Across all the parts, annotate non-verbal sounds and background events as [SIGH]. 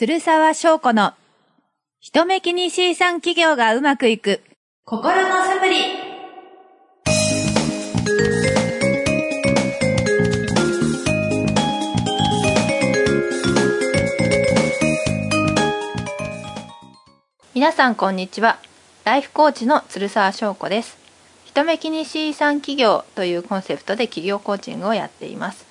鶴沢翔子の人目気に C 産企業がうまくいく心のサプリ皆さんこんにちは。ライフコーチの鶴沢翔子です。人目気に C 産企業というコンセプトで企業コーチングをやっています。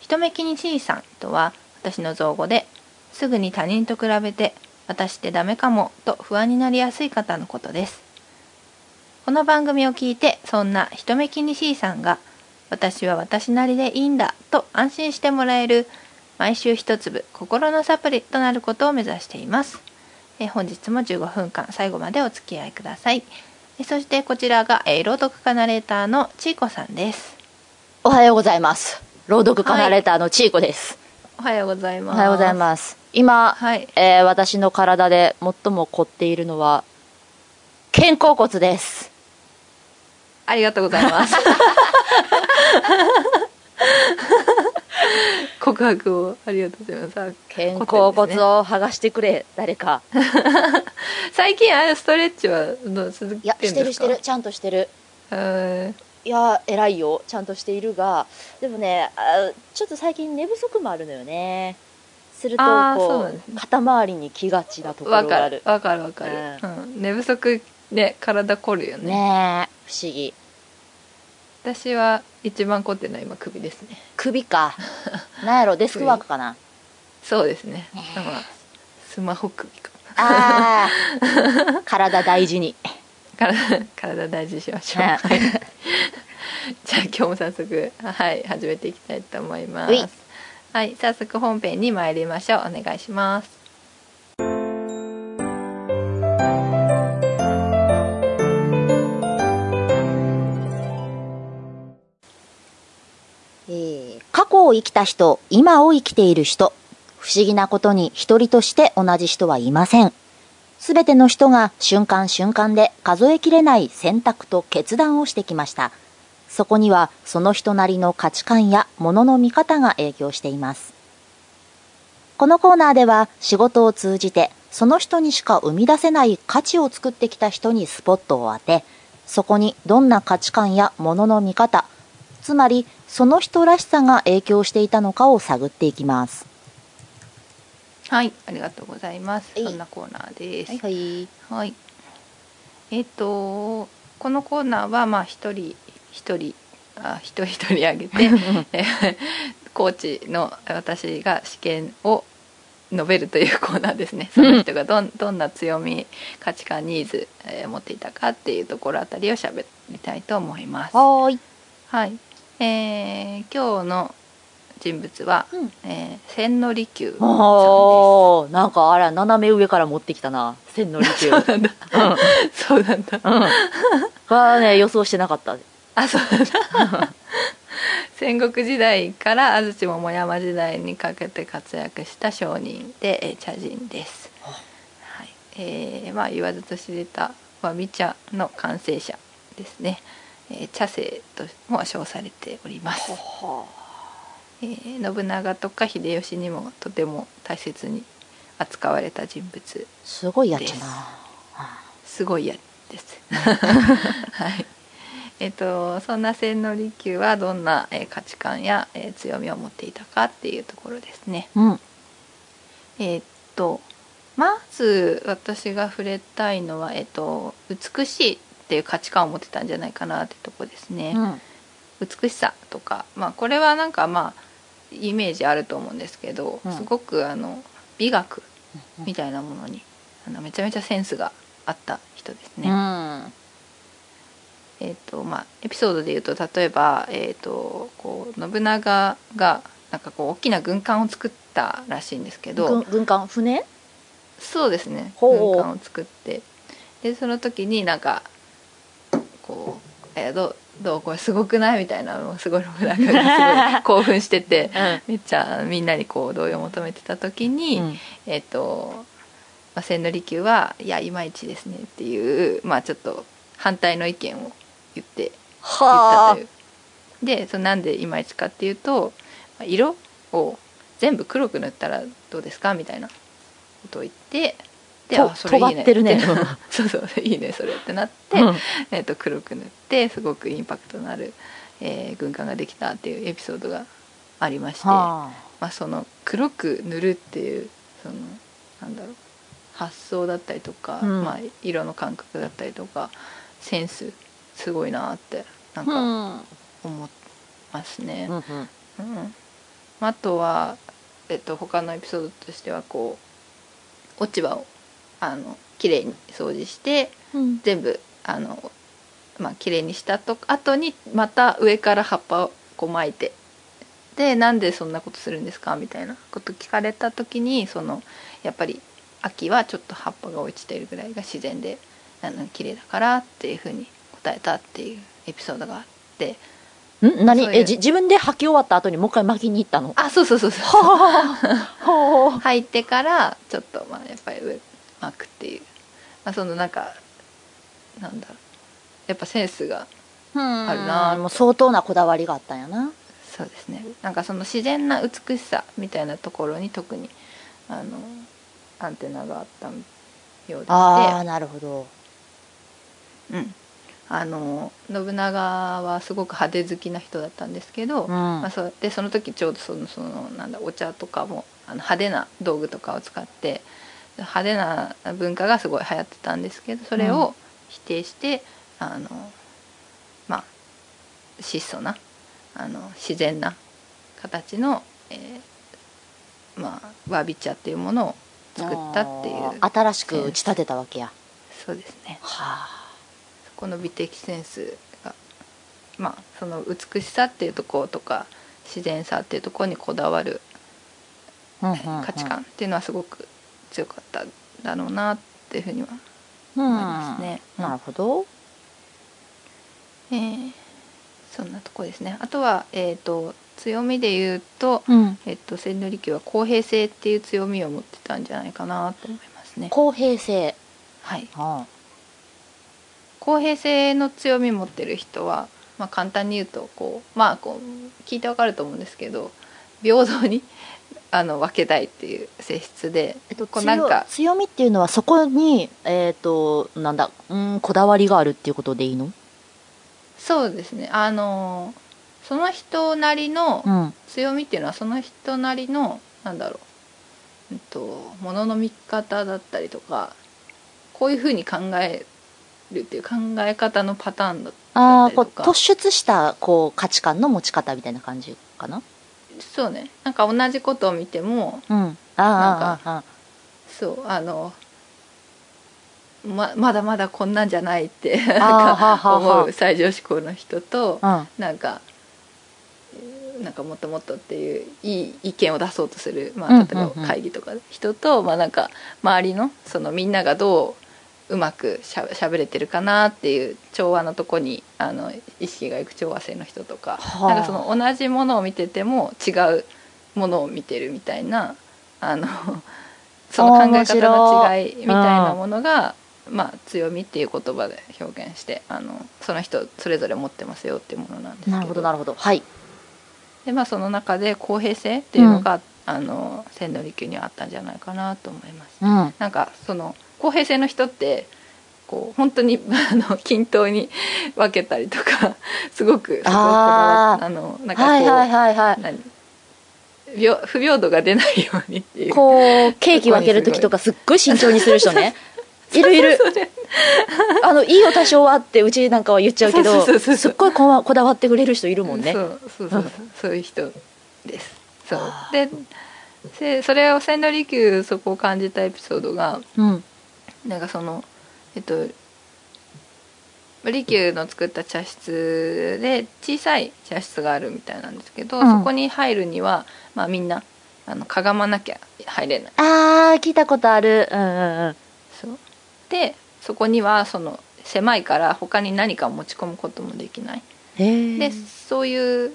人目気に C さんとは私の造語ですぐに他人と比べて私ってダメかもと不安になりやすい方のことですこの番組を聞いてそんな人目気に C さんが私は私なりでいいんだと安心してもらえる毎週一粒心のサプリとなることを目指していますえ本日も15分間最後までお付き合いくださいえそしてこちらが、え朗読家ナレーターのちいこさんですおはようございます。朗読家ナレーターのちいこです。おはようございますおはようございます。今、はいえー私の体で最も凝っているのは、肩甲骨です。ありがとうございます。[LAUGHS] 告白をありがとうございます。肩甲骨を剥がしてくれ、誰か。[LAUGHS] 最近あれストレッチはどう続いや、してるしてる。ちゃんとしてる。へいや、偉いよ。ちゃんとしているが、でもね、あちょっと最近寝不足もあるのよね。すると、こう、ね。肩周りに来がちなとーころがある。わかるわかるわかる、うん。寝不足で体凝るよね。ねえ、不思議。私は一番凝ってるのは今首ですね。首か。[LAUGHS] なんやろ、デスクワークかな。そうですね、まあ、スマホ首かああ [LAUGHS] 体大事に。体体大事にしましょう、は [LAUGHS] じゃあ今日も早速はい始めていきたいと思いますはい早速本編に参りましょう。お願いします。えー過去を生きた人今を生きている人不思議なことに一人として同じ人はいません。すべての人が瞬間瞬間で数えきれない選択と決断をしてきました。そこにはその人なりの価値観や物の見方が影響しています。このコーナーでは仕事を通じてその人にしか生み出せない価値を作ってきた人にスポットを当てそこにどんな価値観や物の見方つまりその人らしさが影響していたのかを探っていきます。はいありがとうございます。はい。そんなコーナーです。はいはい。えっ、とこのコーナーはまあ一人一人あ一人一人挙げてえー [LAUGHS] コーチの私が試験を述べるというコーナーですね。[LAUGHS] その人がどんどんな強み価値観ニーズ、えー持っていたかっていうところあたりを喋りたいと思います。はーい。はい、えー今日の人物は、うん。えー千利休さんでなんかあら斜め上から持ってきたな。千利休。うんそうなんだ。そうなんだ。うん。はね予想してなかったあ、そうだ。戦国時代から安土桃山時代にかけて活躍した商人で、えー茶人です。はい、えーまあ言わずと知れたわび茶の完成者ですね。えー茶聖とも称されております。えー信長とか秀吉にもとても大切に扱われた人物すごいやなすごいやです。[LAUGHS] はい。えっ、とそんな千利休はどんな、えー価値観や、えー強みを持っていたかっていうところですね。うんえっ、とまず私が触れたいのはえっ、と美しいっていう価値観を持ってたんじゃないかなってとこですね。うん美しさとか、まあ、これはなんかまあイメージあると思うんですけど、うんすごくあの美学みたいなものにあのめちゃめちゃセンスがあった人ですね。うんえーとまあ、エピソードで言うと例えば、えー、とこう信長がなんかこう大きな軍艦を作ったらしいんですけど軍軍艦船？そうですね。軍艦を作って。でその時になんかこう「えーどうどうこれすごくない?」みたいなのをすごい信長がすごい興 [LAUGHS] 奮しててめっちゃみんなにこう同意を求めてた時に、うん。えっ、と、まあ、千利休はいやいまいちですねっていうまあちょっと反対の意見を言って言ったはという。でそのなんでいまいちかっていうとまあ色を全部黒く塗ったらどうですかみたいなことを言ってでとあそれいいね。尖って [LAUGHS] そうそういいねそれってなって、うん。えー、と黒く塗ってすごくインパクトのある、えー軍艦ができたっていうエピソードがありまして、はまあ、その黒く塗るっていうそのなんだろう発想だったりとか、うん。まあ、色の感覚だったりとかセンスすごいなってなんか思いますね。うん。あとは、えっと、他のエピソードとしてはこう落ち葉をあの綺麗に掃除してうん。全部あのまあ綺麗にしたと後にまた上から葉っぱをこう巻いてでなんでそんなことするんですか？みたいなこと聞かれた時にそのやっぱり秋はちょっと葉っぱが落ちてるぐらいが自然であの綺麗だからっていうふうに答えたっていうエピソードがあって。ん？何？えじ自分で履き終わった後にもう一回巻きに行ったの？あそうそうそうそう。は [LAUGHS] 入ってからちょっとまあやっぱり上巻くっていう、まあ、そのなんかなんだろう。やっぱセンスがああるなもう相当なこだわりがあったんやな。そうですね。なんかその自然な美しさみたいなところに特にあのアンテナがあったようでああなるほど。うん、あの信長はすごく派手好きな人だったんですけど、うん。まあ、そうでその時ちょうどそのそのなんだお茶とかもあの派手な道具とかを使って派手な文化がすごい流行ってたんですけどそれを否定して、あのまあ質素なあの自然な形の、えーまあ、わび茶っていうものを作ったっていう新しく打ち立てたわけや。そうですね。はそこの美的センスがまあその美しさっていうところとか自然さっていうところにこだわるあ価値観っていうのはすごく強かっただろうなっていうふうにはうん思いますね。なるほどえーそんなとこですね。あとはえっ、と強みで言うと、うんえっ、と千利休は公平性っていう強みを持ってたんじゃないかなと思いますね。公平性はい。は公平性の強み持ってる人は、まあ、簡単に言うとこうまあこう聞いてわかると思うんですけど平等に [LAUGHS] あの分けたいっていう性質で、えっと、こうなんか強強みっていうのはそこにえっ、となんだうんこだわりがあるっていうことでいいの？そうですね。あのその人なりのうん。強みっていうのはその人なりのなんだろう、うんと、ものの見方だったりとかこういうふうに考えるっていう考え方のパターンだったりとか。突出したこう価値観の持ち方みたいな感じかな？そうね。なんか同じことを見てもうん。あーあーあーあそうあのままだまだこんなんじゃないって思う最上志向の人とあなんかえーなんかもっともっとっていういい意見を出そうとする、まあ、うんうん例えうんば会議とかで。人と、まあ、なんか周りのそのみんながどううまくしゃべれてるかなっていう調和のとこにあの意識がいく調和性の人とか,、はあ。なんかその同じものを見てても違うものを見てるみたいなあの [LAUGHS] その考え方の違いみたいなものが、まあ、強みっていう言葉で表現してあのその人それぞれ持ってますよっていうものなんですけど。なるほどなるほど。はい。で、まあ、その中で公平性っていうのが、あの千利休にはあったんじゃないかなと思います。うん。なんかその公平性の人ってこう本当に [LAUGHS] あの均等に分けたりとか [LAUGHS] すごくあのなんかこう、はいはいはい不平等が出ないようにっていう。こうケーキ分ける時とかすっごい慎重にする人ね。[LAUGHS] いるいる。あのいいよ多少はってうちなんかは言っちゃうけどすっごいこだわってくれる人いるもんね。そうそうそう。そうそういう人です。そう。あでせそれを千利休そこを感じたエピソードがうんなんかそのえっと利休の作った茶室で小さい茶室があるみたいなんですけど、うん。そこに入るには、まあ、みんなあのかがまなきゃ入れない。あー聞いたことある。うんうんうん。そう。でそこにはその狭いから他に何かを持ち込むこともできない。へえでそういう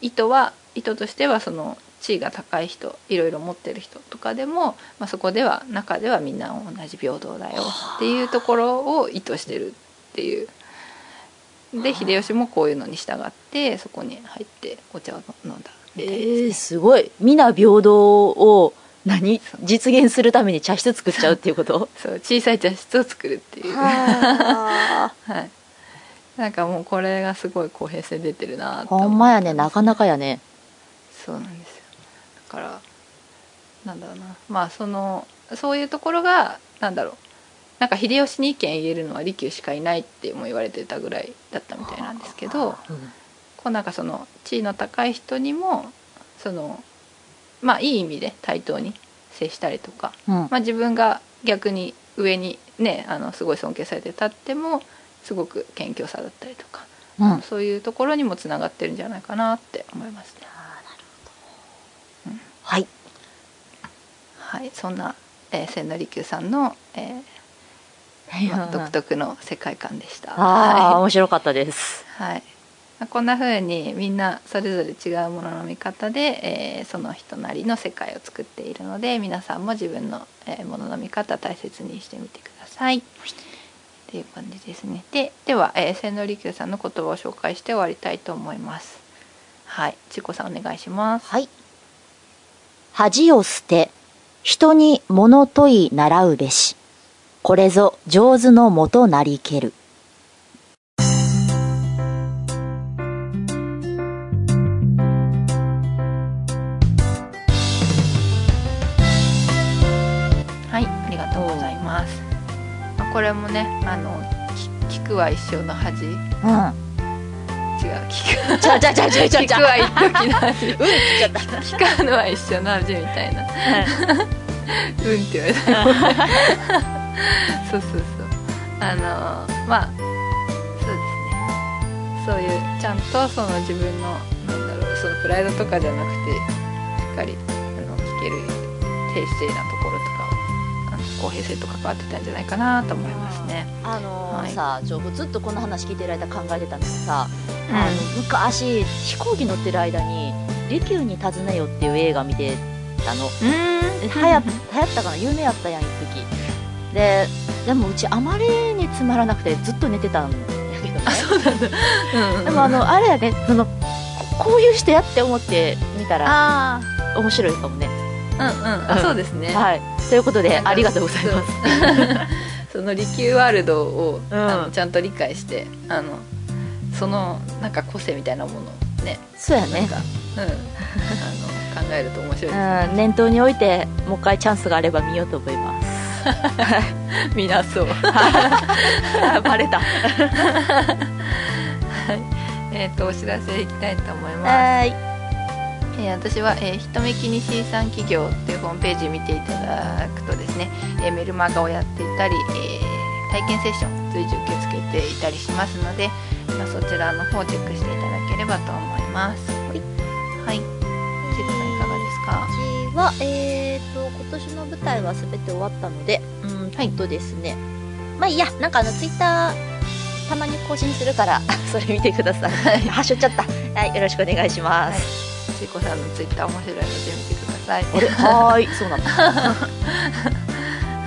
意図は意図としてはその地位が高い人いろいろ持ってる人とかでも、まあ、そこでは中ではみんな同じ平等だよっていうところを意図してるっていう。で秀吉もこういうのに従ってそこに入ってお茶を飲んだみたいです、えー、すごい。皆平等を何？実現するために茶室作っちゃうっていうこと？[LAUGHS] そう小さい茶室を作るっていう。は [LAUGHS] はい。なんかもうこれがすごい公平性出てるなとほんまやね。なかなかやね。そうなんですからなんだろうな。まあそのそういうところがなんだろう。なんか秀吉に意見言えるのは利休しかいないっても言われてたぐらいだったみたいなんですけどこうなんかその地位の高い人にもそのまあいい意味で対等に接したりとか、うん。まあ、自分が逆に上にねあのすごい尊敬されて立ってもすごく謙虚さだったりとか、うん。そういうところにもつながってるんじゃないかなって思いますね。はいはい、そんな、えー、千利休さんの、えーまあ、独特の世界観でした。は面白かったですい、はいまあこんな風にみんなそれぞれ違うものの見方で、えーその人なりの世界を作っているので皆さんも自分の、えーものの見方大切にしてみてください。っていう感じですね。ででは、えー、千利休さんの言葉を紹介して終わりたいと思います。はい、ちこさんお願いします。はい恥を捨て人に物問い習うべしこれぞ上手のもとなりけるはい、ありがとうございます。まあこれもね、あの、き聞くは一生の恥。違う、うん。ちゃちゃちゃちゃちゃちゃ聞くは一時の恥。うんちゃった聞かぬは一生の恥みたいな。うんって言われた。そうそうそう。あの、まあ。そうですね。そういう、ちゃんとその自分の、なんだろう、そのプライドとかじゃなくて。しっかり、あの、聞ける。低姿勢なところとか公平性と関わってたんじゃないかなと思いますね。あのーはいさちょずっとこの話聞いてる間考えてたのがさ、あの昔飛行機乗ってる間に「利休に尋ねよ」っていう映画見てたの。うん。で流行ったかな？有名やったやん一時。ででもうちあまりにつまらなくてずっと寝てたんやけどね。うんでもあのあれやねそのここういう人やって思って見たらあ面白いかもね。あ、うんうん、あ、そうですね。はい。ということでありがとうございます。す。[LAUGHS] その利休ワールドを、うん。あのちゃんと理解して、あのそのなんか個性みたいなものをね、そうやね。うん、あの考えると面白いね。うん。念頭に置いてもう一回チャンスがあれば見ようと思います。[LAUGHS] みんなそう。[LAUGHS] バレた。えっとお知らせいきたいと思います。はーい。えー私は、えー、ひとめきに C 産企業っていうホームページ見ていただくとですね、えーメルマガをやっていたり、えー体験セッション随時受け付けていたりしますので、まあ、そちらの方をチェックしていただければと思います。はい。はい。ちいこさんいかがですか？うちは、えー、と今年の舞台は全て終わったのでうんはいとですね、まあいいやなんかあのツイッターたまに更新するから [LAUGHS] それ見てくださいはい。はしょっちゃったはいよろしくお願いします、ちいこさんのツイッター面白いので見てください。あれ？いそうなんだ [LAUGHS]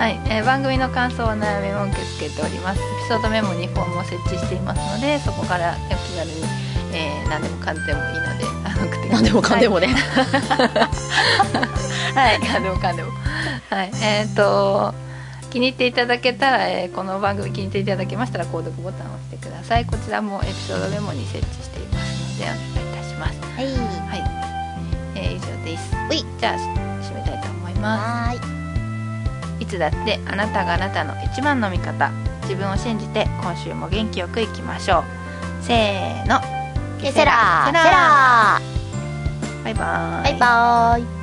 はい、えー番組の感想お悩みも受け付けております。エピソードメモにフォームを設置していますのでそこからお気軽に、えー何でもかんでもいいので送ってください。何でもかんでもね。はい。何でもかんでも。はいえっ、と気に入っていただけたら、えーこの番組気に入っていただけましたら購読ボタンを押してください。こちらもエピソードメモに設置していますのでお願いいたします。はい。はい、えー以上です。うい。じゃあ締めたいと思います。はーいいつだってあなたがあなたの一番の味方。自分を信じて今週も元気よくいきましょう。せーの。ケセラ。ーセセラ。バイバーイ。ーバイバーイ